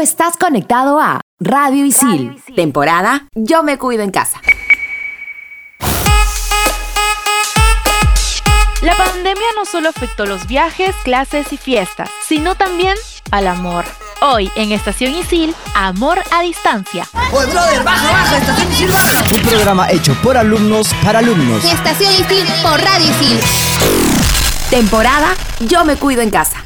estás conectado a Radio Isil, temporada Yo me cuido en casa. La pandemia no solo afectó los viajes, clases y fiestas, sino también al amor. Hoy en Estación Isil, Amor a Distancia. ¡Oye, brother, baja, baja! ¡Estación Isil, baja! Un programa hecho por alumnos para alumnos. Estación Isil por Radio Isil. Temporada Yo me cuido en casa.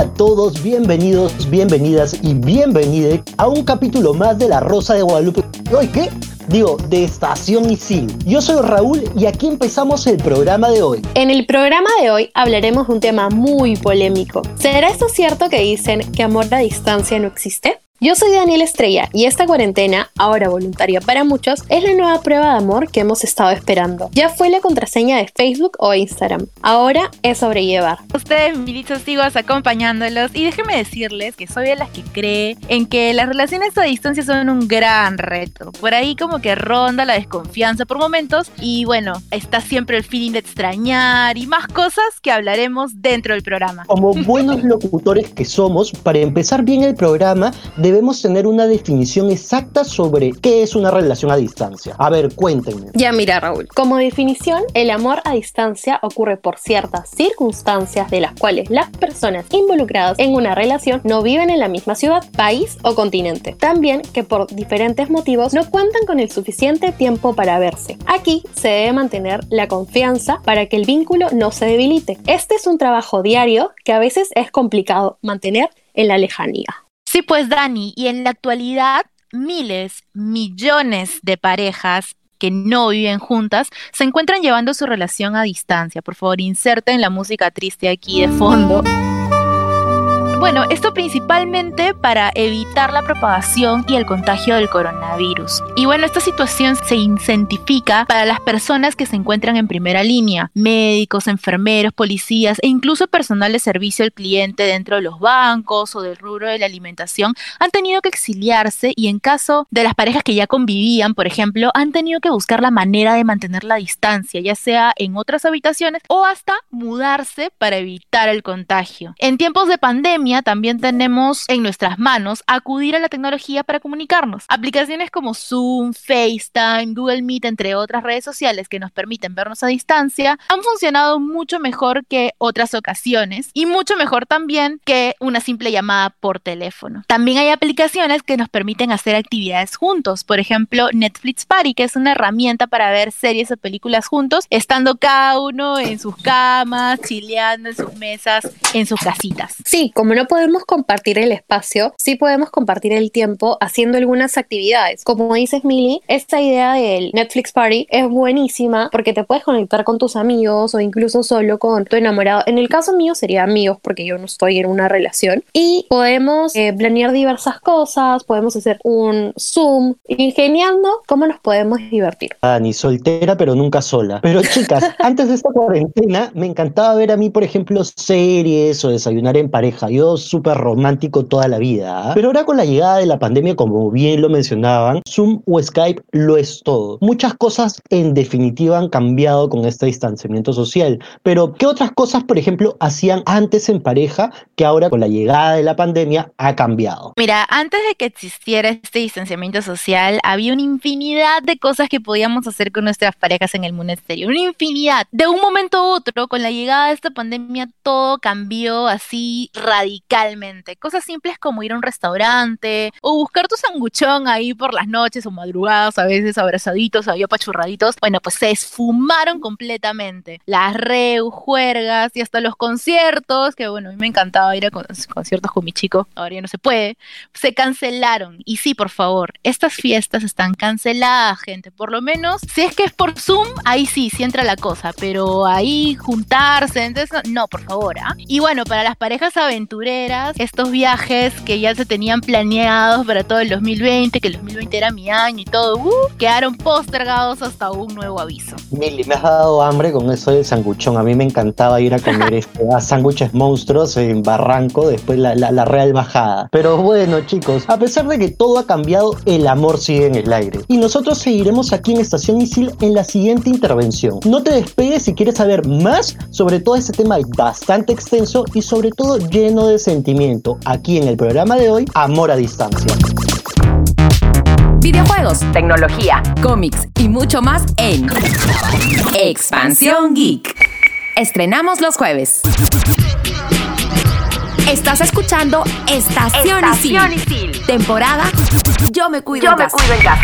A todos, bienvenidos, bienvenidas y bienvenidos a un capítulo más de La Rosa de Guadalupe. ¿Hoy qué? Digo, de Estación Isil. Yo soy Raúl y aquí empezamos el programa de hoy. En el programa de hoy hablaremos de un tema muy polémico. ¿Será esto cierto que dicen que amor a distancia no existe? Yo soy Daniel Estrella y esta cuarentena, ahora voluntaria para muchos, es la nueva prueba de amor que hemos estado esperando. Ya fue la contraseña de Facebook o Instagram. Ahora es sobrellevar. Ustedes, militos, sigo acompañándolos y déjenme decirles que soy de las que cree en que las relaciones a distancia son un gran reto. Por ahí como que ronda la desconfianza por momentos y bueno, está siempre el feeling de extrañar y más cosas que hablaremos dentro del programa. Como buenos locutores que somos, para empezar bien el programa, debemos tener una definición exacta sobre qué es una relación a distancia. A ver, cuéntenme. Ya mira, Raúl. Como definición, el amor a distancia ocurre por ciertas circunstancias de las cuales las personas involucradas en una relación no viven en la misma ciudad, país o continente. También que por diferentes motivos no cuentan con el suficiente tiempo para verse. Aquí se debe mantener la confianza para que el vínculo no se debilite. Este es un trabajo diario que a veces es complicado mantener en la lejanía. Sí, pues Dani, y en la actualidad miles, millones de parejas que no viven juntas se encuentran llevando su relación a distancia. Por favor, inserten la música triste aquí de fondo. Bueno, esto principalmente para evitar la propagación y el contagio del coronavirus. Y bueno, esta situación se incentifica para las personas que se encuentran en primera línea, médicos, enfermeros, policías e incluso personal de servicio al cliente dentro de los bancos o del rubro de la alimentación han tenido que exiliarse y en caso de las parejas que ya convivían, por ejemplo, han tenido que buscar la manera de mantener la distancia, ya sea en otras habitaciones o hasta mudarse para evitar el contagio. En tiempos de pandemia, también tenemos en nuestras manos acudir a la tecnología para comunicarnos. Aplicaciones como Zoom, FaceTime, Google Meet, entre otras redes sociales que nos permiten vernos a distancia, han funcionado mucho mejor que otras ocasiones y mucho mejor también que una simple llamada por teléfono. También hay aplicaciones que nos permiten hacer actividades juntos, por ejemplo Netflix Party, que es una herramienta para ver series o películas juntos, estando cada uno en sus camas, chileando en sus mesas, en sus casitas. Sí, como no no podemos compartir el espacio, sí podemos compartir el tiempo haciendo algunas actividades. Como dices, Mili, esta idea del Netflix Party es buenísima porque te puedes conectar con tus amigos o incluso solo con tu enamorado. En el caso mío sería amigos porque yo no estoy en una relación y podemos eh, planear diversas cosas, podemos hacer un Zoom, ingeniando cómo nos podemos divertir. Ah, ni soltera, pero nunca sola. Pero chicas, antes de esta cuarentena me encantaba ver a mí, por ejemplo, series o desayunar en pareja. Yo súper romántico toda la vida. ¿ah? Pero ahora con la llegada de la pandemia, como bien lo mencionaban, Zoom o Skype lo es todo. Muchas cosas en definitiva han cambiado con este distanciamiento social. Pero, ¿qué otras cosas, por ejemplo, hacían antes en pareja que ahora con la llegada de la pandemia ha cambiado? Mira, antes de que existiera este distanciamiento social, había una infinidad de cosas que podíamos hacer con nuestras parejas en el mundo exterior. Una infinidad. De un momento a otro, con la llegada de esta pandemia, todo cambió así Cosas simples como ir a un restaurante o buscar tu sanguchón ahí por las noches o madrugadas, a veces abrazaditos, había apachurraditos. Bueno, pues se esfumaron completamente. Las reu, juergas y hasta los conciertos, que bueno, a mí me encantaba ir a conciertos con mi chico, ahora ya no se puede, se cancelaron. Y sí, por favor, estas fiestas están canceladas, gente. Por lo menos, si es que es por Zoom, ahí sí, sí entra la cosa, pero ahí juntarse, entonces, no, por favor, ¿ah? Y bueno, para las parejas aventureras, aventureras, estos viajes que ya se tenían planeados para todo el 2020, que el 2020 era mi año y todo, uh, quedaron postergados hasta un nuevo aviso. Mili, me has dado hambre con eso del sanguchón. A mí me encantaba ir a comer este, a sándwiches monstruos en Barranco, después la, la, la Real Bajada. Pero bueno, chicos, a pesar de que todo ha cambiado, el amor sigue en el aire. Y nosotros seguiremos aquí en Estación Isil en la siguiente intervención. No te despegues si quieres saber más sobre todo este tema bastante extenso y sobre todo lleno de sentimiento. Aquí en el programa de hoy, Amor a Distancia. Videojuegos, tecnología, cómics y mucho más en Expansión Geek. Estrenamos los jueves. Estás escuchando Estación, Estación Isil. Temporada Yo me cuido Yo en me casa. cuido en casa.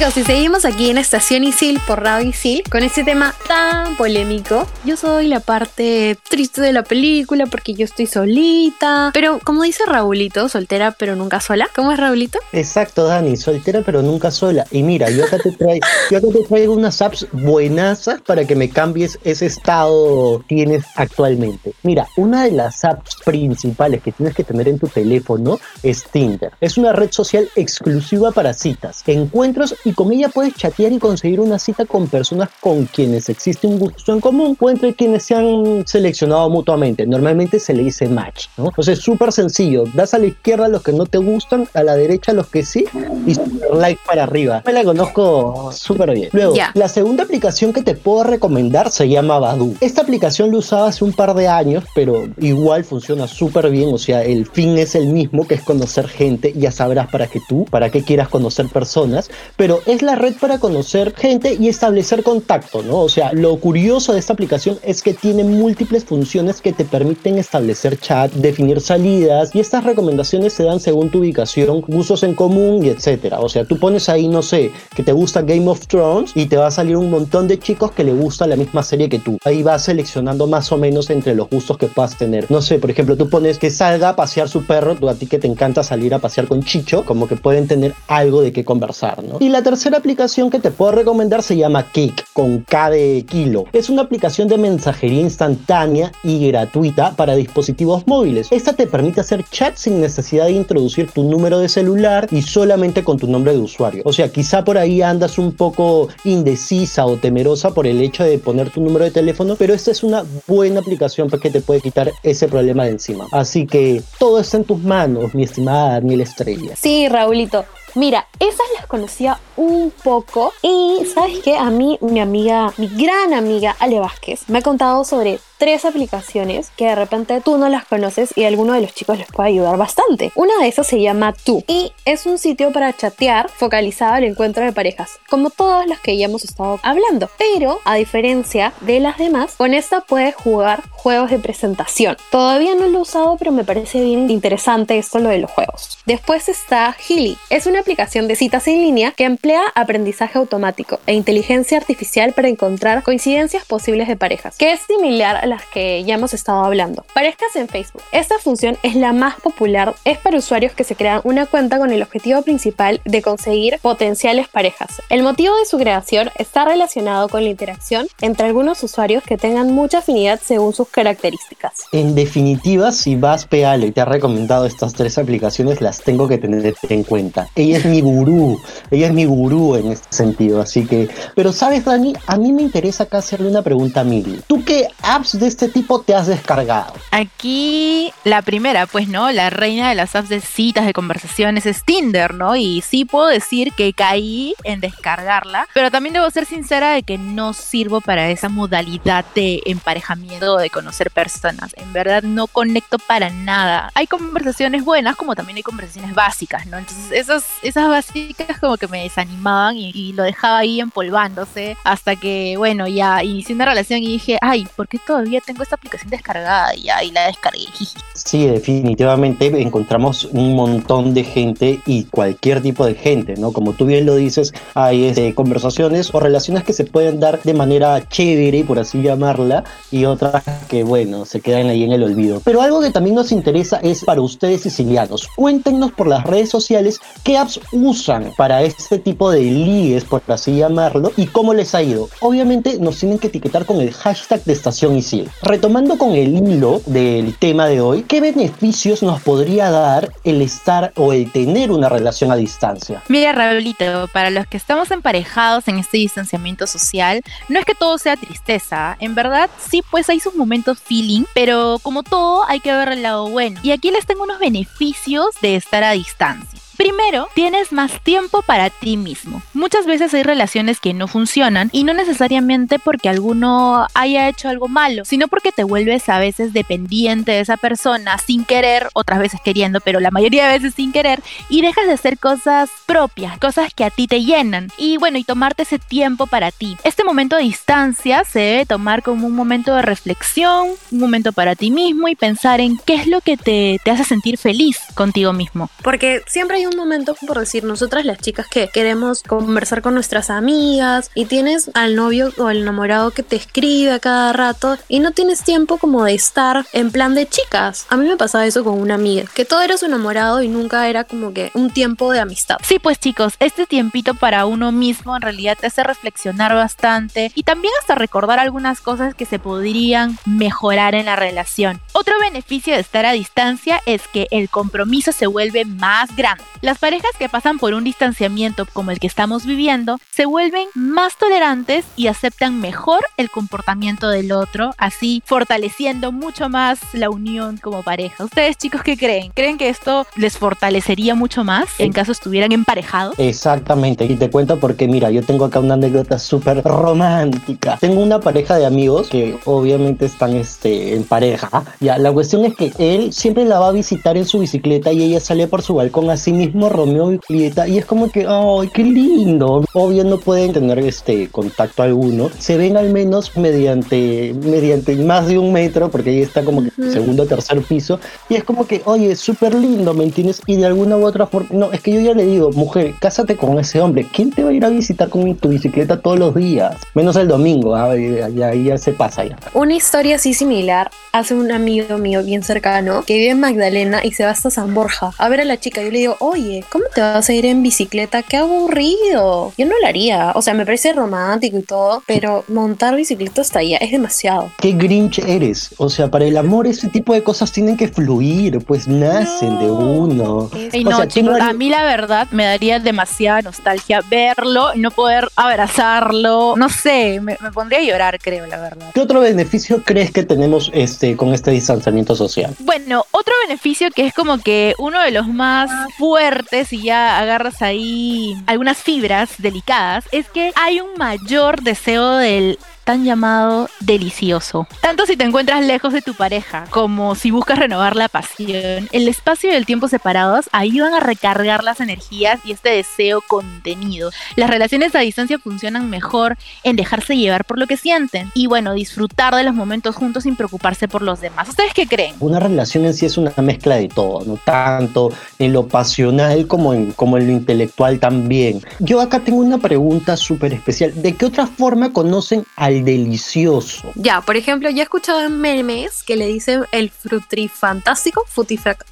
Chicos, y seguimos aquí en Estación Isil por Radio Isil con este tema tan polémico. Yo soy la parte triste de la película porque yo estoy solita. Pero como dice Raulito, soltera pero nunca sola. ¿Cómo es Raulito? Exacto, Dani, soltera pero nunca sola. Y mira, yo acá te traigo, yo acá te traigo unas apps buenazas para que me cambies ese estado que tienes actualmente. Mira, una de las apps principales que tienes que tener en tu teléfono es Tinder. Es una red social exclusiva para citas, encuentros y con ella puedes chatear y conseguir una cita con personas con quienes existe un gusto en común o entre quienes se han seleccionado mutuamente. Normalmente se le dice match, ¿no? Entonces es súper sencillo. Das a la izquierda a los que no te gustan, a la derecha a los que sí y super like para arriba. Me la conozco súper bien. Luego, la segunda aplicación que te puedo recomendar se llama Badu. Esta aplicación lo usaba hace un par de años, pero igual funciona súper bien. O sea, el fin es el mismo, que es conocer gente. Ya sabrás para qué tú, para qué quieras conocer personas. Pero es la red para conocer gente y establecer contacto, ¿no? O sea, lo curioso de esta aplicación es que tiene múltiples funciones que te permiten establecer chat, definir salidas y estas recomendaciones se dan según tu ubicación, gustos en común y etcétera. O sea, tú pones ahí, no sé, que te gusta Game of Thrones y te va a salir un montón de chicos que le gusta la misma serie que tú. Ahí vas seleccionando más o menos entre los gustos que puedas tener. No sé, por ejemplo, tú pones que salga a pasear su perro, tú a ti que te encanta salir a pasear con Chicho, como que pueden tener algo de qué conversar, ¿no? Y la tercera aplicación que te puedo recomendar se llama Kik, con K de kilo. Es una aplicación de mensajería instantánea y gratuita para dispositivos móviles. Esta te permite hacer chat sin necesidad de introducir tu número de celular y solamente con tu nombre de usuario. O sea, quizá por ahí andas un poco indecisa o temerosa por el hecho de poner tu número de teléfono, pero esta es una buena aplicación pues, que te puede quitar ese problema de encima. Así que todo está en tus manos, mi estimada Daniel Estrella. Sí, Raulito. Mira, esas las conocía un poco y sabes qué, a mí mi amiga, mi gran amiga Ale Vázquez me ha contado sobre tres aplicaciones que de repente tú no las conoces y alguno de los chicos les puede ayudar bastante. Una de esas se llama Tú y es un sitio para chatear focalizado al encuentro de parejas, como todas las que ya hemos estado hablando. Pero a diferencia de las demás, con esta puedes jugar juegos de presentación. Todavía no lo he usado, pero me parece bien interesante esto lo de los juegos. Después está Healy. Es una aplicación de citas en línea que emplea aprendizaje automático e inteligencia artificial para encontrar coincidencias posibles de parejas, que es similar a las que ya hemos estado hablando. Parejas en Facebook. Esta función es la más popular, es para usuarios que se crean una cuenta con el objetivo principal de conseguir potenciales parejas. El motivo de su creación está relacionado con la interacción entre algunos usuarios que tengan mucha afinidad según sus características. En definitiva, si vas Pealo y te ha recomendado estas tres aplicaciones, las tengo que tener en cuenta. Ella es mi gurú, ella es mi gurú en este sentido, así que... Pero sabes, Dani, a mí me interesa acá hacerle una pregunta a Mili. ¿Tú qué apps de este tipo te has descargado? Aquí la primera, pues, ¿no? La reina de las apps de citas, de conversaciones es Tinder, ¿no? Y sí puedo decir que caí en descargarla, pero también debo ser sincera de que no sirvo para esa modalidad de emparejamiento, de conocer personas. En verdad no conecto para nada. Hay conversaciones buenas como también hay conversaciones básicas, ¿no? Entonces esas, esas básicas como que me desanimaban y, y lo dejaba ahí empolvándose hasta que, bueno, ya inicié una relación y dije, ay, ¿por qué todavía tengo esta aplicación descargada? Y y la descargué. Sí, definitivamente encontramos un montón de gente y cualquier tipo de gente, ¿no? Como tú bien lo dices, hay este, conversaciones o relaciones que se pueden dar de manera chévere, por así llamarla, y otras que, bueno, se quedan ahí en el olvido. Pero algo que también nos interesa es para ustedes sicilianos. Cuéntenos por las redes sociales qué apps usan para este tipo de ligues, por así llamarlo, y cómo les ha ido. Obviamente nos tienen que etiquetar con el hashtag de Estación Isil. Retomando con el hilo del tema de hoy, ¿qué beneficios nos podría dar el estar o el tener una relación a distancia? Mira, Raulito, para los que estamos emparejados en este distanciamiento social, no es que todo sea tristeza. En verdad, sí, pues hay sus momentos feeling, pero como todo, hay que ver el lado bueno. Y aquí les tengo unos beneficios de estar a distancia. Primero, tienes más tiempo para ti mismo. Muchas veces hay relaciones que no funcionan y no necesariamente porque alguno haya hecho algo malo, sino porque te vuelves a veces dependiente de esa persona sin querer, otras veces queriendo, pero la mayoría de veces sin querer, y dejas de hacer cosas propias, cosas que a ti te llenan. Y bueno, y tomarte ese tiempo para ti. Este momento de distancia se debe tomar como un momento de reflexión, un momento para ti mismo y pensar en qué es lo que te, te hace sentir feliz contigo mismo. Porque siempre hay un momento, por decir, nosotras las chicas que queremos conversar con nuestras amigas y tienes al novio o al enamorado que te escribe a cada rato y no tienes tiempo como de estar en plan de chicas. A mí me pasaba eso con una amiga, que todo era su enamorado y nunca era como que un tiempo de amistad. Sí, pues chicos, este tiempito para uno mismo en realidad te hace reflexionar bastante y también hasta recordar algunas cosas que se podrían mejorar en la relación. Otro beneficio de estar a distancia es que el compromiso se vuelve más grande. Las parejas que pasan por un distanciamiento como el que estamos viviendo se vuelven más tolerantes y aceptan mejor el comportamiento del otro, así fortaleciendo mucho más la unión como pareja. ¿Ustedes chicos qué creen? ¿Creen que esto les fortalecería mucho más en caso estuvieran emparejados? Exactamente, y te cuento porque mira, yo tengo acá una anécdota súper romántica. Tengo una pareja de amigos que obviamente están este, en pareja. Ya, la cuestión es que él siempre la va a visitar en su bicicleta y ella sale por su balcón así mismo Romeo y Julieta y es como que, ¡ay, qué lindo! Obvio no pueden tener este contacto alguno. Se ven al menos mediante, mediante más de un metro, porque ahí está como que segundo o tercer piso, y es como que, oye, súper lindo, ¿me entiendes? Y de alguna u otra forma, no, es que yo ya le digo, mujer, cásate con ese hombre. ¿Quién te va a ir a visitar con tu bicicleta todos los días? Menos el domingo, ¿ah? ya, ya se pasa ya. Una historia así similar hace un amigo mío bien cercano que vive en Magdalena y se va hasta San Borja a ver a la chica. Yo le digo, oye, oye, ¿cómo te vas a ir en bicicleta? Qué aburrido. Yo no lo haría. O sea, me parece romántico y todo, pero montar bicicleta hasta allá es demasiado. Qué grinch eres. O sea, para el amor ese tipo de cosas tienen que fluir, pues nacen de uno. no, a mí la verdad me daría demasiada nostalgia verlo y no poder abrazarlo. No sé, me, pondría a llorar, creo, la verdad. ¿Qué otro beneficio crees que tenemos este, con este distanciamiento social? Bueno, otro beneficio que es como que uno de los más fuertes y ya agarras ahí algunas fibras delicadas, es que hay un mayor deseo del llamado delicioso. Tanto si te encuentras lejos de tu pareja como si buscas renovar la pasión, el espacio y el tiempo separados ayudan a recargar las energías y este deseo contenido. Las relaciones a distancia funcionan mejor en dejarse llevar por lo que sienten y bueno, disfrutar de los momentos juntos sin preocuparse por los demás. ¿Ustedes qué creen? Una relación en sí es una mezcla de todo, no tanto en lo pasional como en, como en lo intelectual también. Yo acá tengo una pregunta súper especial. ¿De qué otra forma conocen delicioso. Ya, por ejemplo, ya he escuchado en memes que le dicen el frutrifantástico,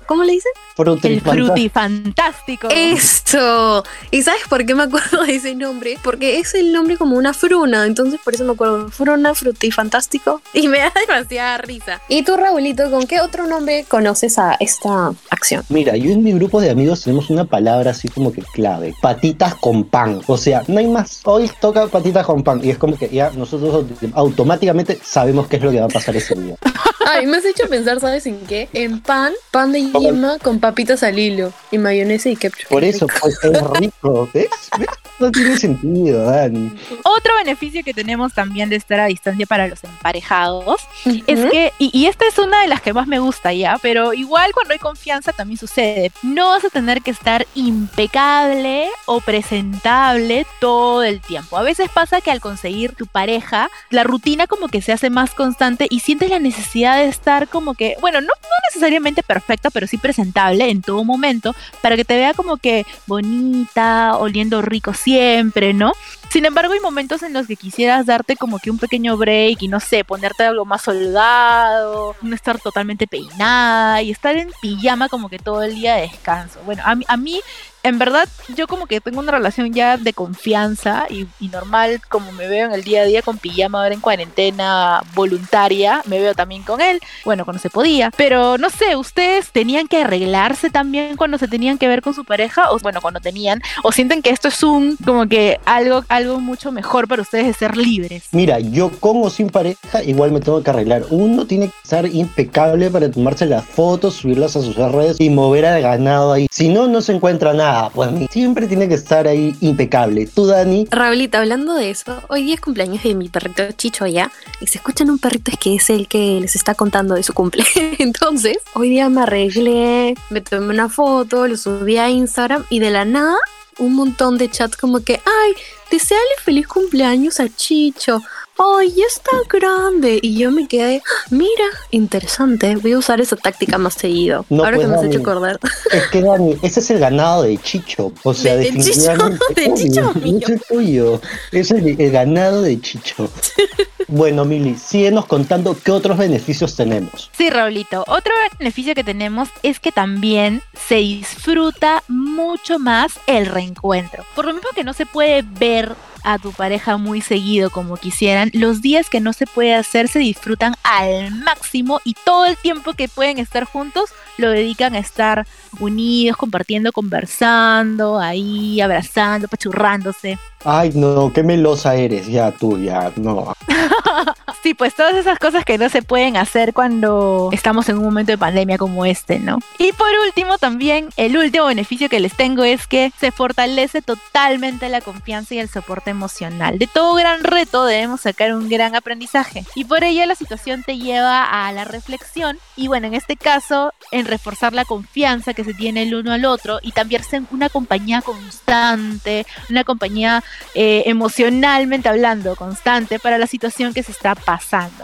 ¿cómo le dicen? el frutifantástico. Eso. ¿Y sabes por qué me acuerdo de ese nombre? Porque es el nombre como una fruna, entonces por eso me acuerdo. Fruna, frutrifantástico. Y me da demasiada risa. ¿Y tú, Raulito, con qué otro nombre conoces a esta acción? Mira, yo en mi grupo de amigos tenemos una palabra así como que clave. Patitas con pan. O sea, no hay más. Hoy toca patitas con pan. Y es como que ya nosotros automáticamente sabemos qué es lo que va a pasar ese día. Ay, me has hecho pensar, ¿sabes en qué? En pan, pan de yema con papitas al hilo y mayonesa y ketchup. Por eso, pues es rico, ¿ves? No tiene sentido, Dani. Otro beneficio que tenemos también de estar a distancia para los emparejados es que, y, y, esta es una de las que más me gusta ya, pero igual cuando hay confianza también sucede. No vas a tener que estar impecable o presentable todo el tiempo. A veces pasa que al conseguir tu pareja, la rutina como que se hace más constante y sientes la necesidad de estar como que, bueno, no, no necesariamente perfecta, pero sí presentable en todo momento para que te vea como que bonita, oliendo rico siempre, ¿no? Sin embargo, hay momentos en los que quisieras darte como que un pequeño break y no sé, ponerte algo más holgado, no estar totalmente peinada y estar en pijama como que todo el día de descanso. Bueno, a mí, a mí en verdad yo como que tengo una relación ya de confianza y, y normal como me veo en el día a día con pijama ahora en cuarentena voluntaria, me veo también con él, bueno, cuando se podía, pero no sé, ustedes tenían que arreglarse también cuando se tenían que ver con su pareja o bueno, cuando tenían o sienten que esto es un como que algo algo mucho mejor para ustedes de ser libres. Mira, yo con o sin pareja igual me tengo que arreglar. Uno tiene que estar impecable para tomarse las fotos, subirlas a sus redes y mover al ganado ahí. Si no, no se encuentra nada. Pues siempre tiene que estar ahí impecable. Tú, Dani. Raulita, hablando de eso, hoy día es cumpleaños de mi perrito Chicho allá y se escuchan un perrito es que es el que les está contando de su cumple. Entonces, hoy día me arreglé, me tomé una foto, lo subí a Instagram y de la nada un montón de chats como que, ay, deseale feliz cumpleaños a Chicho. ¡Ay, ya está grande! Y yo me quedé, "Ah, mira, interesante, voy a usar esa táctica más seguido. No, Ahora pues, que me has Dani. hecho acordar. Es que Dani, ese es el ganado de Chicho. O sea, De- de Chicho, definitivamente. de Chicho mío. no es el tuyo. Es el, el ganado de Chicho. bueno, Mili, síguenos contando qué otros beneficios tenemos. Sí, Raulito. Otro beneficio que tenemos es que también se disfruta mucho más el reencuentro. Por lo mismo que no se puede ver a tu pareja muy seguido como quisieran, los días que no se puede hacer se disfrutan al máximo y todo el tiempo que pueden estar juntos lo dedican a estar unidos, compartiendo, conversando, ahí, abrazando, pachurrándose. Ay, no, qué melosa eres. Ya tú, ya, no. Sí, pues todas esas cosas que no se pueden hacer cuando estamos en un momento de pandemia como este, ¿no? Y por último, también el último beneficio que les tengo es que se fortalece totalmente la confianza y el soporte emocional. De todo gran reto debemos sacar un gran aprendizaje. Y por ello la situación te lleva a la reflexión y bueno, en este caso, en reforzar la confianza que se tiene el uno al otro y también ser una compañía constante, una compañía eh, emocionalmente hablando, constante para la situación que se está pasando,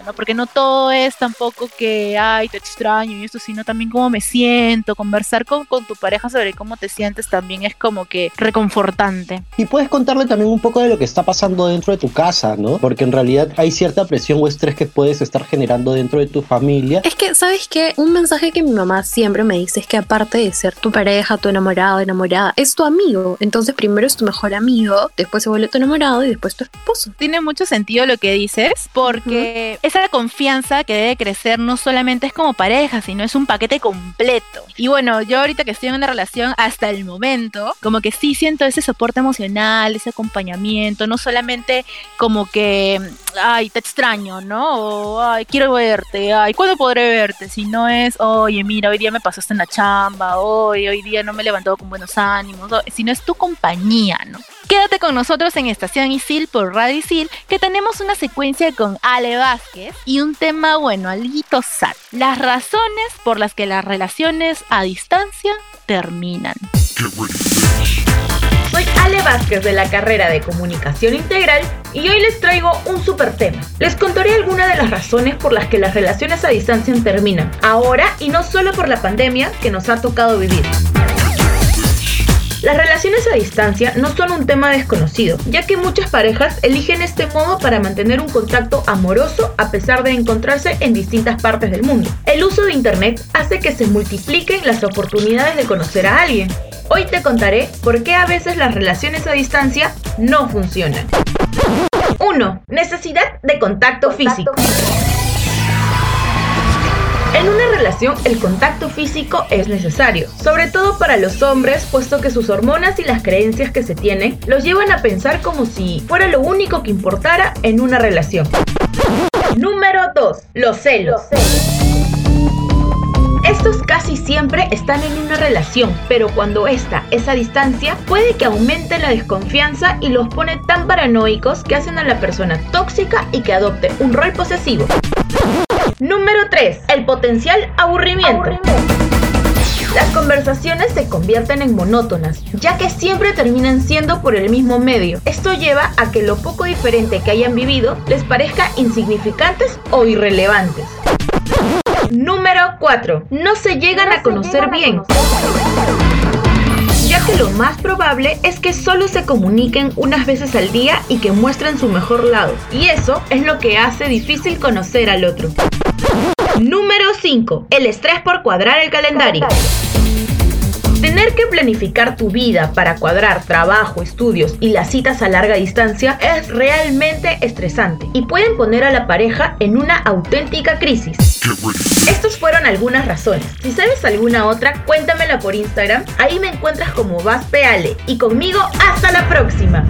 ¿no? Porque no todo es tampoco que, ay, te extraño y esto, sino también cómo me siento, conversar con, con tu pareja sobre cómo te sientes también es como que reconfortante. Y puedes contarle también un poco de lo que está pasando dentro de tu casa, ¿no? Porque en realidad hay cierta presión o estrés que puedes estar generando dentro de tu familia. Es que, ¿sabes qué? Un mensaje que mi mamá siempre me dice es que aparte de ser tu pareja, tu enamorado, enamorada, es tu amigo. Entonces primero es tu mejor amigo, después se vuelve tu enamorado y después tu esposo. Tiene mucho sentido lo que dices, porque esa confianza que debe crecer no solamente es como pareja, sino es un paquete completo. Y bueno, yo ahorita que estoy en una relación hasta el momento, como que sí siento ese soporte emocional, ese acompañamiento, no solamente como que, ay, te extraño, ¿no? O, ay, quiero verte, ay, ¿cuándo podré verte? Si no es, oye, mira, hoy día me pasaste en la chamba, hoy, hoy día no me he levantado con buenos ánimos, sino es tu compañía, ¿no? Quédate con nosotros en Estación Isil por Radio Isil, que tenemos una secuencia con Ale Vázquez y un tema, bueno, alguito sad. Las razones por las que las relaciones a distancia terminan. Soy Ale Vázquez de la carrera de Comunicación Integral y hoy les traigo un super tema. Les contaré algunas de las razones por las que las relaciones a distancia terminan, ahora y no solo por la pandemia que nos ha tocado vivir. Las relaciones a distancia no son un tema desconocido, ya que muchas parejas eligen este modo para mantener un contacto amoroso a pesar de encontrarse en distintas partes del mundo. El uso de Internet hace que se multipliquen las oportunidades de conocer a alguien. Hoy te contaré por qué a veces las relaciones a distancia no funcionan. 1. Necesidad de contacto físico. En una relación el contacto físico es necesario, sobre todo para los hombres, puesto que sus hormonas y las creencias que se tienen los llevan a pensar como si fuera lo único que importara en una relación. Número 2. Los celos. Estos casi siempre están en una relación, pero cuando esta es a distancia, puede que aumente la desconfianza y los pone tan paranoicos que hacen a la persona tóxica y que adopte un rol posesivo. Número 3. El potencial aburrimiento. Las conversaciones se convierten en monótonas, ya que siempre terminan siendo por el mismo medio. Esto lleva a que lo poco diferente que hayan vivido les parezca insignificantes o irrelevantes. Número 4. No se llegan a conocer bien. Ya que lo más probable es que solo se comuniquen unas veces al día y que muestren su mejor lado. Y eso es lo que hace difícil conocer al otro. Número 5. El estrés por cuadrar el calendario. Tener que planificar tu vida para cuadrar trabajo, estudios y las citas a larga distancia es realmente estresante y pueden poner a la pareja en una auténtica crisis. Estos fueron algunas razones. Si sabes alguna otra, cuéntamela por Instagram. Ahí me encuentras como Vaspeale. Y conmigo, hasta la próxima.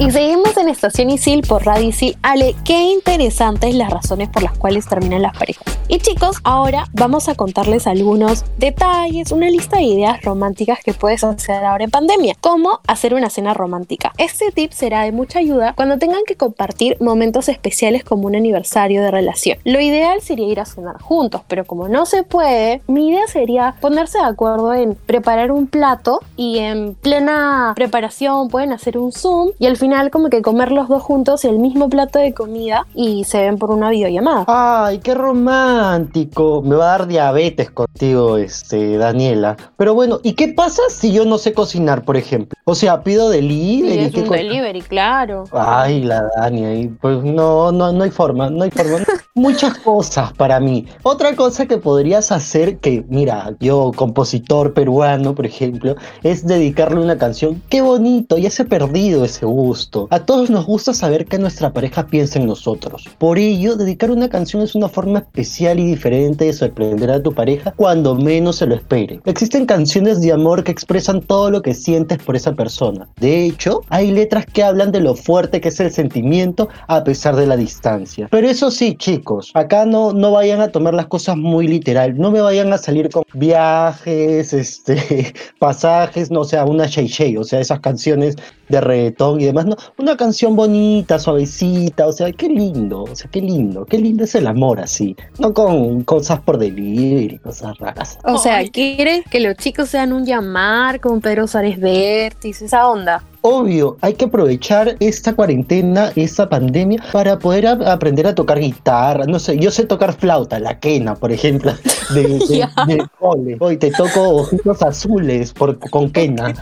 Y seguimos en Estación Isil por Radio Isil. Ale, qué interesantes las razones por las cuales terminan las parejas. Y chicos, ahora vamos a contarles algunos detalles, una lista de ideas románticas que puedes hacer ahora en pandemia. Cómo hacer una cena romántica. Este tip será de mucha ayuda cuando tengan que compartir momentos especiales como un aniversario de relación. Lo ideal sería ir a cenar juntos, pero como no se puede, mi idea sería ponerse de acuerdo en preparar un plato y en plena preparación pueden hacer un Zoom y al final como que comer los dos juntos el mismo plato de comida y se ven por una videollamada. Ay, qué romántico. Me va a dar diabetes contigo, este, Daniela. Pero bueno, ¿y qué pasa si yo no sé cocinar, por ejemplo? O sea, pido delivery. es un delivery, claro. Ay, la Dani, pues no, no, no hay forma, no hay forma. Muchas cosas para mí. Otra cosa que podrías hacer, que mira, yo, compositor peruano, por ejemplo, es dedicarle una canción. Qué bonito, ya se ha perdido ese gusto. A todos nos gusta saber que nuestra pareja piensa en nosotros. Por ello, dedicar una canción es una forma especial y diferente de sorprender a tu pareja cuando menos se lo espere. Existen canciones de amor que expresan todo lo que sientes por esa persona. De hecho, hay letras que hablan de lo fuerte que es el sentimiento a pesar de la distancia. Pero eso sí, chicos, acá no, no vayan a tomar las cosas muy literal. No me vayan a salir con viajes, este, pasajes, no o sea, una Shay Shay, o sea, esas canciones de reggaetón y demás una canción bonita, suavecita, o sea, qué lindo, o sea, qué lindo, qué lindo es el amor así, no con cosas por delivery, cosas raras. O sea, ¿quieres que los chicos sean un llamar con Pedro Suárez Vértiz, esa onda? Obvio, hay que aprovechar esta cuarentena, esta pandemia, para poder aprender a tocar guitarra. No sé, yo sé tocar flauta, la quena, por ejemplo, de, de, Hoy te toco ojitos azules por, con quena.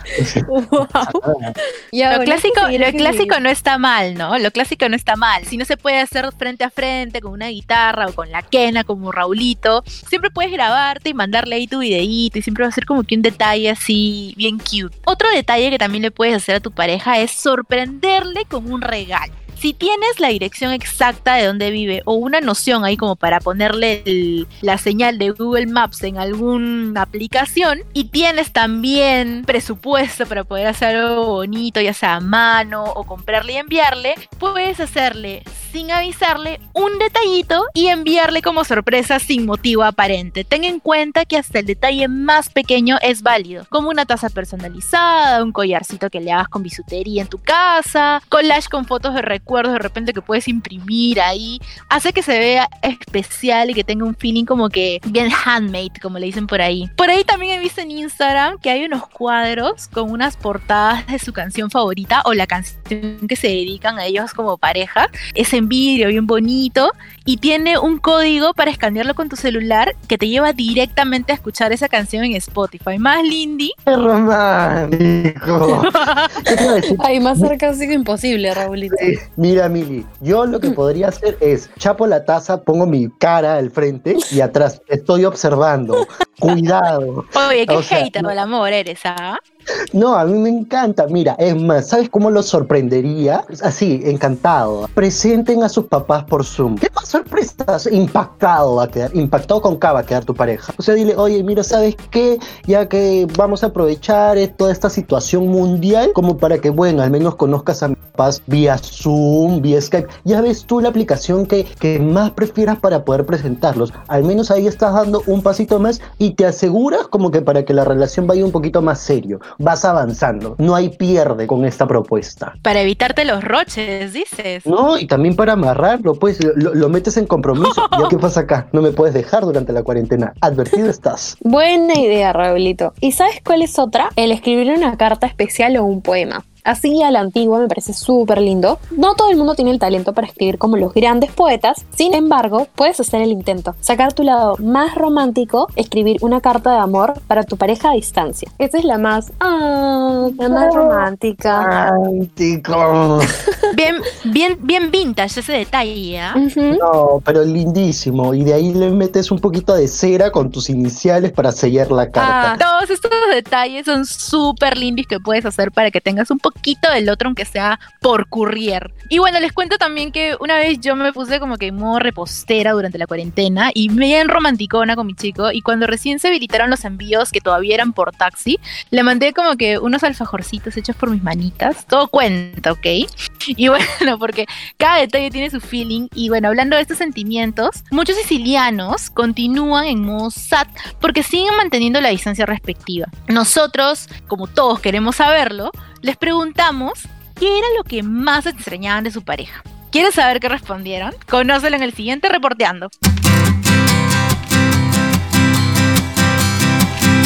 lo, clásico, lo clásico no está mal, ¿no? Lo clásico no está mal. Si no se puede hacer frente a frente con una guitarra o con la quena como Raulito, siempre puedes grabarte y mandarle ahí tu videíto y siempre va a ser como que un detalle así bien cute. Otro detalle que también le puedes hacer a tu pareja es sorprenderle con un regalo. Si tienes la dirección exacta de dónde vive o una noción ahí como para ponerle la señal de Google Maps en alguna aplicación y tienes también presupuesto para poder hacer algo bonito, ya sea a mano o comprarle y enviarle, puedes hacerle sin avisarle un detallito y enviarle como sorpresa sin motivo aparente. Ten en cuenta que hasta el detalle más pequeño es válido, como una taza personalizada, un collarcito que le hagas con bisutería en tu casa, collage con fotos de recuerdos de repente que puedes imprimir ahí, hace que se vea especial y que tenga un feeling como que bien handmade, como le dicen por ahí. Por ahí también he visto en Instagram que hay unos cuadros con unas portadas de su canción favorita o la canción que se dedican a ellos como pareja. Ese en vidrio bien bonito y tiene un código para escanearlo con tu celular que te lleva directamente a escuchar esa canción en Spotify. Más Lindy. ¡Qué romántico! Ay, más cerca sido imposible, Raulito. Mira, Mili, yo lo que podría hacer es chapo la taza, pongo mi cara al frente y atrás estoy observando. Cuidado. Oye, qué hater del amor eres, ¿ah? No, a mí me encanta. Mira, es más, ¿sabes cómo lo sorprendería? Así, encantado. Presenten a sus papás por Zoom. ¿Qué más sorpresas? Impactado va a quedar, impactado con K va a quedar tu pareja. O sea, dile, oye, mira, ¿sabes qué? Ya que vamos a aprovechar toda esta situación mundial como para que, bueno, al menos conozcas a mis papás vía Zoom, vía Skype. Ya ves tú la aplicación que, que más prefieras para poder presentarlos. Al menos ahí estás dando un pasito más y te aseguras como que para que la relación vaya un poquito más serio vas avanzando. No hay pierde con esta propuesta. Para evitarte los roches, dices. No, y también para amarrarlo, pues lo, metes en compromiso. ¿Ya qué pasa acá? No me puedes dejar durante la cuarentena. Advertido estás. Buena idea, Raulito. ¿Y sabes cuál es otra? El escribir una carta especial o un poema. Así a la antigua, me parece súper lindo. No todo el mundo tiene el talento para escribir como los grandes poetas, sin embargo, puedes hacer el intento, sacar tu lado más romántico, escribir una carta de amor para tu pareja a distancia. Esa es la más, ah, la más romántica. Romántico. Bien, bien, bien vintage ese detalle. Ujú. No, pero lindísimo. Y de ahí le metes un poquito de cera con tus iniciales para sellar la carta. Ah, todos estos detalles son súper lindis que puedes hacer para que tengas un poquito del otro, aunque sea por courier. Y bueno, les cuento también que una vez yo me puse como que en modo repostera durante la cuarentena y bien romanticona con mi chico. Y cuando recién se habilitaron los envíos, que todavía eran por taxi, le mandé como que unos alfajorcitos hechos por mis manitas. Todo cuenta, ¿ok? Y bueno, porque cada detalle tiene su feeling. Y bueno, hablando de estos sentimientos, muchos sicilianos continúan en modo sad porque siguen manteniendo la distancia respectiva. Nosotros, como todos queremos saberlo, les preguntamos qué era lo que más extrañaban de su pareja. ¿Quieres saber qué respondieron? Conócelo en el siguiente reporteando.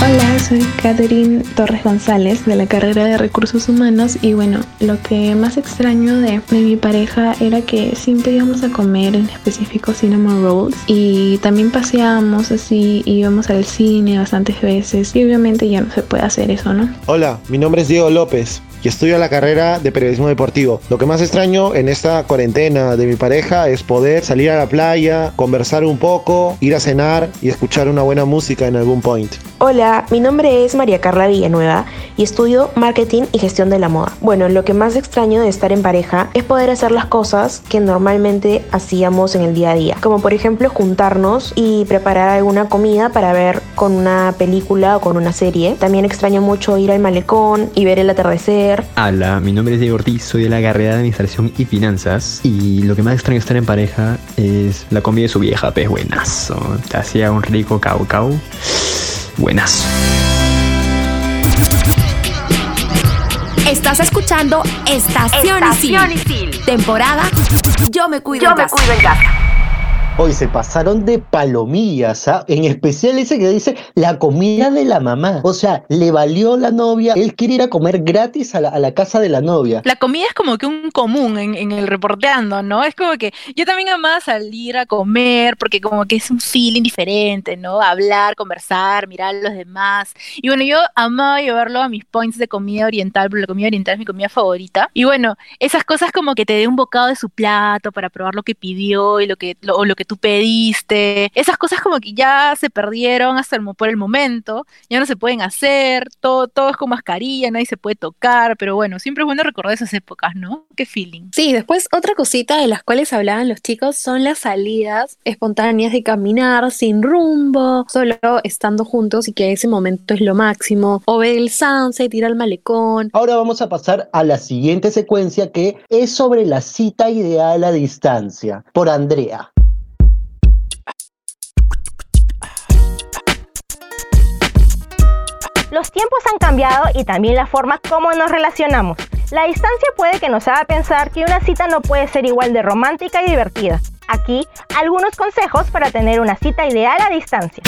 Hola, soy Catherine Torres González de la carrera de Recursos Humanos y bueno, lo que más extraño de, de mi pareja era que siempre íbamos a comer en específico cinnamon rolls y también paseábamos así, íbamos al cine bastantes veces y obviamente ya no se puede hacer eso, ¿no? Hola, mi nombre es Diego López y estudio la carrera de periodismo deportivo. Lo que más extraño en esta cuarentena de mi pareja es poder salir a la playa, conversar un poco, ir a cenar y escuchar una buena música en algún point. Hola, mi nombre es María Carla Villanueva y estudio marketing y gestión de la moda. Bueno, lo que más extraño de estar en pareja es poder hacer las cosas que normalmente hacíamos en el día a día, como por ejemplo juntarnos y preparar alguna comida para ver con una película o con una serie. También extraño mucho ir al malecón y ver el atardecer. Hola, mi nombre es Diego Ortiz, soy de la carrera de Administración y Finanzas y lo que más extraño estar en pareja es la comida de su vieja, pues buenazo. Te hacía un rico caucau. Buenas. Estás escuchando Estación, Isil. Temporada Yo me cuido en casa. Hoy se pasaron de palomillas, ¿ah? En especial ese que dice la comida de la mamá. O sea, le valió la novia. Él quiere ir a comer gratis a la, casa de la novia. La comida es como que un común en, el reporteando, ¿no? Es como que yo también amaba salir a comer porque como que es un feeling diferente, ¿no? Hablar, conversar, mirar a los demás. Y bueno, yo amaba llevarlo a mis points de comida oriental, porque la comida oriental es mi comida favorita. Y bueno, esas cosas como que te dé un bocado de su plato para probar lo que pidió y lo que tú pediste. Esas cosas como que ya se perdieron hasta el, por el momento, ya no se pueden hacer, todo, todo es con mascarilla, nadie se puede tocar, pero bueno, siempre es bueno recordar esas épocas, ¿no? Qué feeling. Sí, después otra cosita de las cuales hablaban los chicos son las salidas espontáneas de caminar sin rumbo, solo estando juntos y que ese momento es lo máximo, o ver el sunset, ir al malecón. Ahora vamos a pasar a la siguiente secuencia que es sobre la cita ideal a distancia, por Andrea. Los tiempos han cambiado y también la forma como nos relacionamos. La distancia puede que nos haga pensar que una cita no puede ser igual de romántica y divertida. Aquí, algunos consejos para tener una cita ideal a distancia.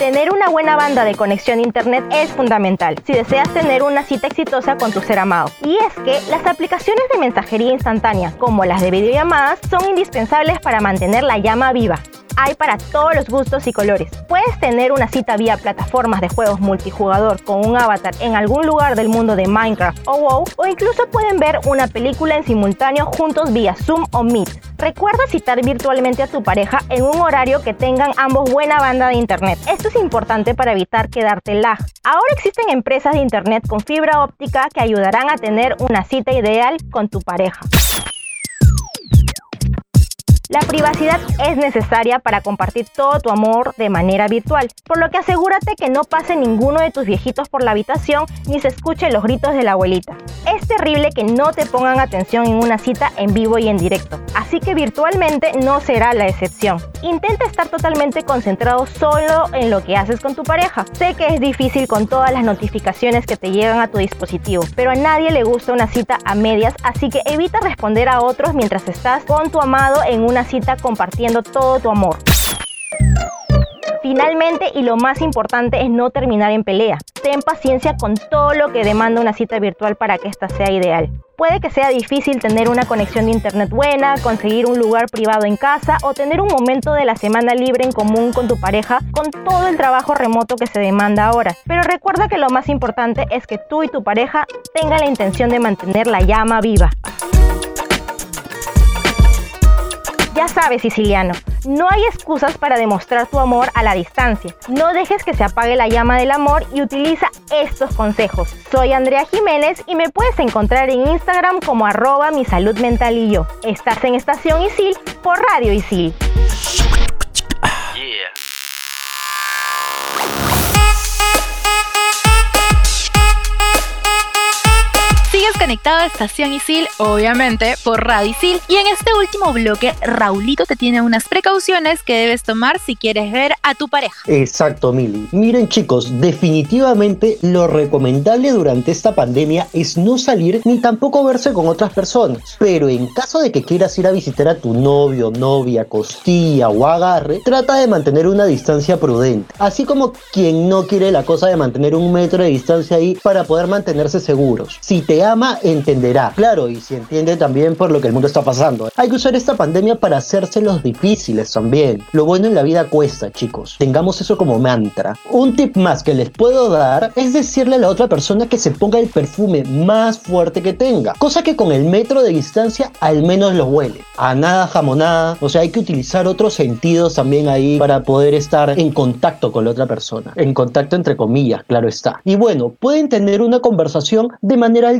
Tener una buena banda de conexión a internet es fundamental si deseas tener una cita exitosa con tu ser amado. Y es que las aplicaciones de mensajería instantánea, como las de videollamadas, son indispensables para mantener la llama viva. Hay para todos los gustos y colores. Puedes tener una cita vía plataformas de juegos multijugador con un avatar en algún lugar del mundo de Minecraft o WoW, o incluso pueden ver una película en simultáneo juntos vía Zoom o Meet. Recuerda citar virtualmente a tu pareja en un horario que tengan ambos buena banda de internet. Esto es importante para evitar quedarte lag. Ahora existen empresas de internet con fibra óptica que ayudarán a tener una cita ideal con tu pareja. La privacidad es necesaria para compartir todo tu amor de manera virtual, por lo que asegúrate que no pase ninguno de tus viejitos por la habitación ni se escuche los gritos de la abuelita. Es terrible que no te pongan atención en una cita en vivo y en directo, así que virtualmente no será la excepción. Intenta estar totalmente concentrado solo en lo que haces con tu pareja. Sé que es difícil con todas las notificaciones que te llegan a tu dispositivo, pero a nadie le gusta una cita a medias, así que evita responder a otros mientras estás con tu amado en una cita compartiendo todo tu amor. Finalmente, y lo más importante es no terminar en pelea. ten paciencia con todo lo que demanda una cita virtual para que ésta sea ideal. Puede que sea difícil tener una conexión de internet buena, conseguir un lugar privado en casa o tener un momento de la semana libre en común con tu pareja con todo el trabajo remoto que se demanda ahora. Pero recuerda que lo más importante es que tú y tu pareja tengan la intención de mantener la llama viva. Ya sabes, siciliano, no hay excusas para demostrar tu amor a la distancia. No dejes que se apague la llama del amor y utiliza estos consejos. Soy Andrea Jiménez y me puedes encontrar en Instagram como arroba mi salud y yo. Estás en Estación Isil por Radio Isil. Conectado a Estación Isil, obviamente, por Radio Isil. Y en este último bloque, Raulito te tiene unas precauciones que debes tomar si quieres ver a tu pareja. Exacto, Mili. Miren, chicos, definitivamente lo recomendable durante esta pandemia es no salir ni tampoco verse con otras personas. Pero en caso de que quieras ir a visitar a tu novio, novia, costilla o agarre, trata de mantener una distancia prudente. Así como quien no quiere la cosa de mantener un metro de distancia ahí para poder mantenerse seguros. Si te ama, entenderá. Claro, y si entiende también por lo que el mundo está pasando. Hay que usar esta pandemia para hacérselos difíciles también. Lo bueno en la vida cuesta, chicos. Tengamos eso como mantra. Un tip más que les puedo dar es decirle a la otra persona que se ponga el perfume más fuerte que tenga. Cosa que con el metro de distancia al menos lo huele. A nada jamonada. O sea, hay que utilizar otros sentidos también ahí para poder estar en contacto con la otra persona. En contacto entre comillas, claro está. Y bueno, pueden tener una conversación de manera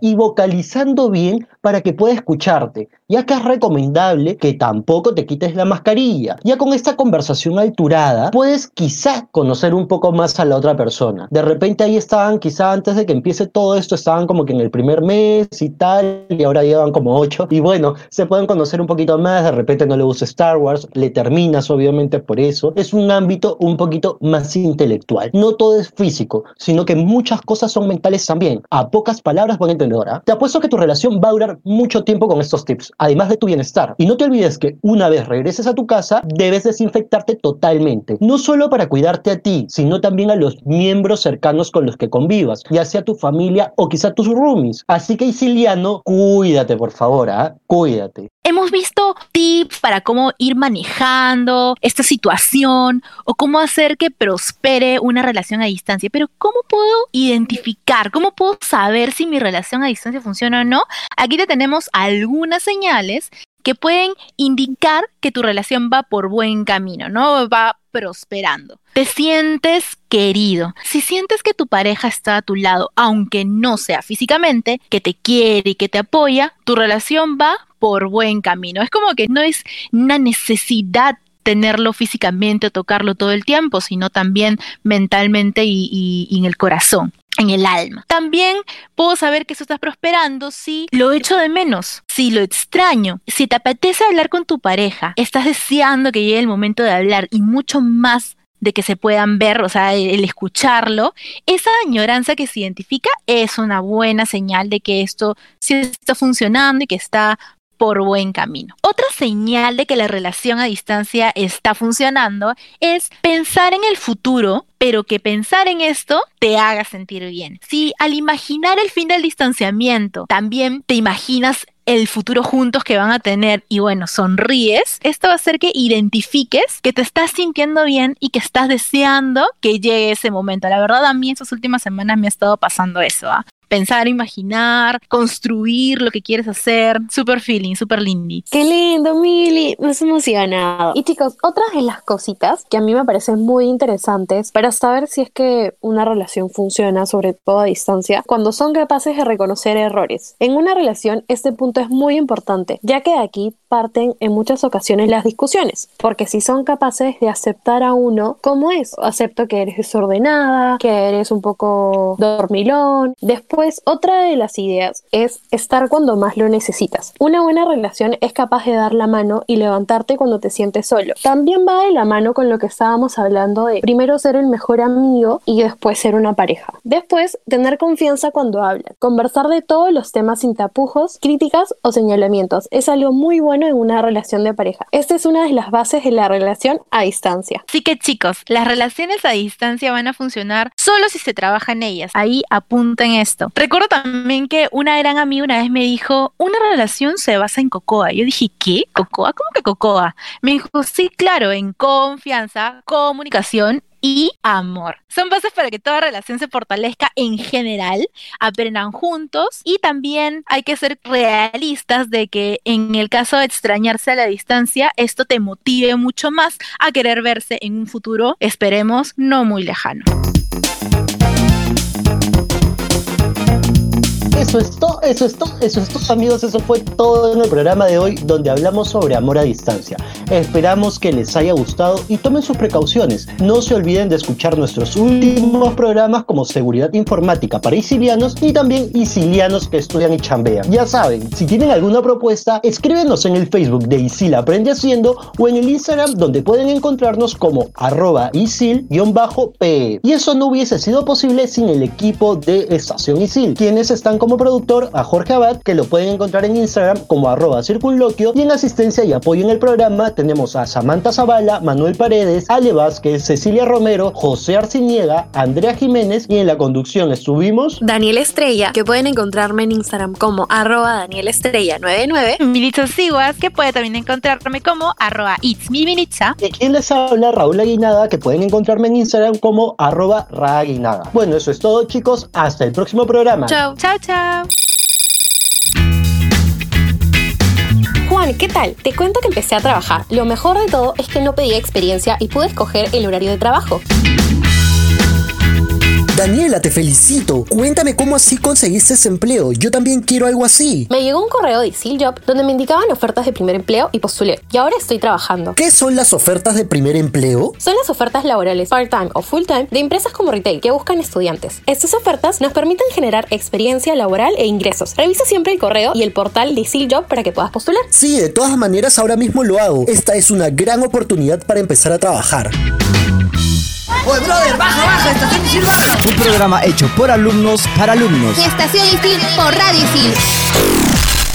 y vocalizando bien para que pueda escucharte, ya que es recomendable que tampoco te quites la mascarilla. Ya con esta conversación alturada, puedes quizás conocer un poco más a la otra persona. De repente ahí estaban, quizá antes de que empiece todo esto, estaban como que en el primer mes y tal, y ahora llevan como ocho. Y bueno, se pueden conocer un poquito más, de repente no le gusta Star Wars, le terminas obviamente por eso. Es un ámbito un poquito más intelectual. No todo es físico, sino que muchas cosas son mentales también. A pocas palabras, buen entendedor. ¿ah? Te apuesto que tu relación va a durar mucho tiempo con estos tips, además de tu bienestar. Y no te olvides que una vez regreses a tu casa, debes desinfectarte totalmente, no solo para cuidarte a ti, sino también a los miembros cercanos con los que convivas, ya sea tu familia o quizá tus roomies. Así que, Isiliano, cuídate, por favor, ¿ah? Cuídate. Hemos visto tips para cómo ir manejando esta situación o cómo hacer que prospere una relación a distancia, pero ¿cómo puedo identificar, cómo puedo saber si mi relación a distancia funciona o no? Aquí te tenemos algunas señales que pueden indicar que tu relación va por buen camino, ¿no? Va prosperando. Te sientes querido. Si sientes que tu pareja está a tu lado, aunque no sea físicamente, que te quiere y que te apoya, tu relación va por buen camino. Es como que no es una necesidad tenerlo físicamente o tocarlo todo el tiempo, sino también mentalmente y, y en el corazón en el alma. También puedo saber que eso está prosperando si lo echo de menos, si lo extraño, si te apetece hablar con tu pareja, estás deseando que llegue el momento de hablar y mucho más de que se puedan ver, o sea, el escucharlo, esa añoranza que se identifica es una buena señal de que esto sí está funcionando y que está por buen camino. Otra señal de que la relación a distancia está funcionando es pensar en el futuro, pero que pensar en esto te haga sentir bien. Si al imaginar el fin del distanciamiento también te imaginas el futuro juntos que van a tener y bueno, sonríes, esto va a hacer que identifiques que te estás sintiendo bien y que estás deseando que llegue ese momento. La verdad a mí estas últimas semanas me ha estado pasando eso. ¿ah? pensar, imaginar, construir lo que quieres hacer. Super feeling, super lindy. Qué lindo, Mili. Me has emocionado. Y chicos, otra de las cositas que a mí me parecen muy interesantes para saber si es que una relación funciona, sobre todo a distancia, cuando son capaces de reconocer errores. En una relación, este punto es muy importante, ya que de aquí parten en muchas ocasiones las discusiones, porque si son capaces de aceptar a uno como es, acepto que eres desordenada, que eres un poco dormilón, después otra de las ideas es estar cuando más lo necesitas. Una buena relación es capaz de dar la mano y levantarte cuando te sientes solo. También va de la mano con lo que estábamos hablando de primero ser el mejor amigo y después ser una pareja. Después, tener confianza cuando hablan. Conversar de todos los temas sin tapujos, críticas o señalamientos. Es algo muy bueno en una relación de pareja. Esta es una de las bases de la relación a distancia. Así que chicos, las relaciones a distancia van a funcionar solo si se trabaja en ellas. Ahí apunten esto. Recuerdo también que una gran amiga una vez me dijo, una relación se basa en cocoa. Yo dije, ¿qué? ¿Cocoa? ¿Cómo que cocoa? Me dijo, sí, claro, en confianza, comunicación y amor. Son bases para que toda relación se fortalezca en general, aprendan juntos y también hay que ser realistas de que en el caso de extrañarse a la distancia, esto te motive mucho más a querer verse en un futuro, esperemos, no muy lejano. Eso es todo, eso es todo, eso es todo amigos, eso fue todo en el programa de hoy donde hablamos sobre amor a distancia. Esperamos que les haya gustado y tomen sus precauciones. No se olviden de escuchar nuestros últimos programas como Seguridad Informática para isilianos y también isilianos que estudian y chambean. Ya saben, si tienen alguna propuesta, escríbenos en el Facebook de Isil Aprende Haciendo o en el Instagram donde pueden encontrarnos como arroba isil-pe. Y eso no hubiese sido posible sin el equipo de Estación Isil, quienes están como productor a Jorge Abad, que lo pueden encontrar en Instagram como arroba circunloquio, y en asistencia y apoyo en el programa tenemos a Samantha Zavala, Manuel Paredes, Ale Vázquez, Cecilia Romero, José Arciniega, Andrea Jiménez, y en la conducción estuvimos Daniel Estrella, que pueden encontrarme en Instagram como arroba Daniel Estrella 99, Militza Siguas, que puede también encontrarme como arroba It's Mi. Y quien les habla, Raúl Aguinaga, que pueden encontrarme en Instagram como arroba Raaguinaga. Bueno, eso es todo chicos, hasta el próximo programa. Chao. Chao, chao. Juan, ¿qué tal? Te cuento que empecé a trabajar. Lo mejor de todo es que no pedí experiencia y pude escoger el horario de trabajo. Daniela, te felicito. Cuéntame cómo así conseguiste ese empleo. Yo también quiero algo así. Me llegó un correo de Isil Job donde me indicaban ofertas de primer empleo y postulé. Y ahora estoy trabajando. ¿Qué son las ofertas de primer empleo? Son las ofertas laborales part-time o full-time de empresas como retail que buscan estudiantes. Estas ofertas nos permiten generar experiencia laboral e ingresos. Revisa siempre el correo y el portal de Isil Job para que puedas postular. Sí, de todas maneras ahora mismo lo hago. Esta es una gran oportunidad para empezar a trabajar. Oye, brother, baja, baja, estación Isil, baja. Un programa hecho por alumnos para alumnos. Estación Isil por Radio Isil.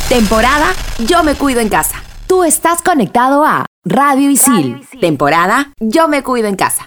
Temporada Yo me cuido en casa. Tú estás conectado a Radio Isil. Temporada Yo me cuido en casa.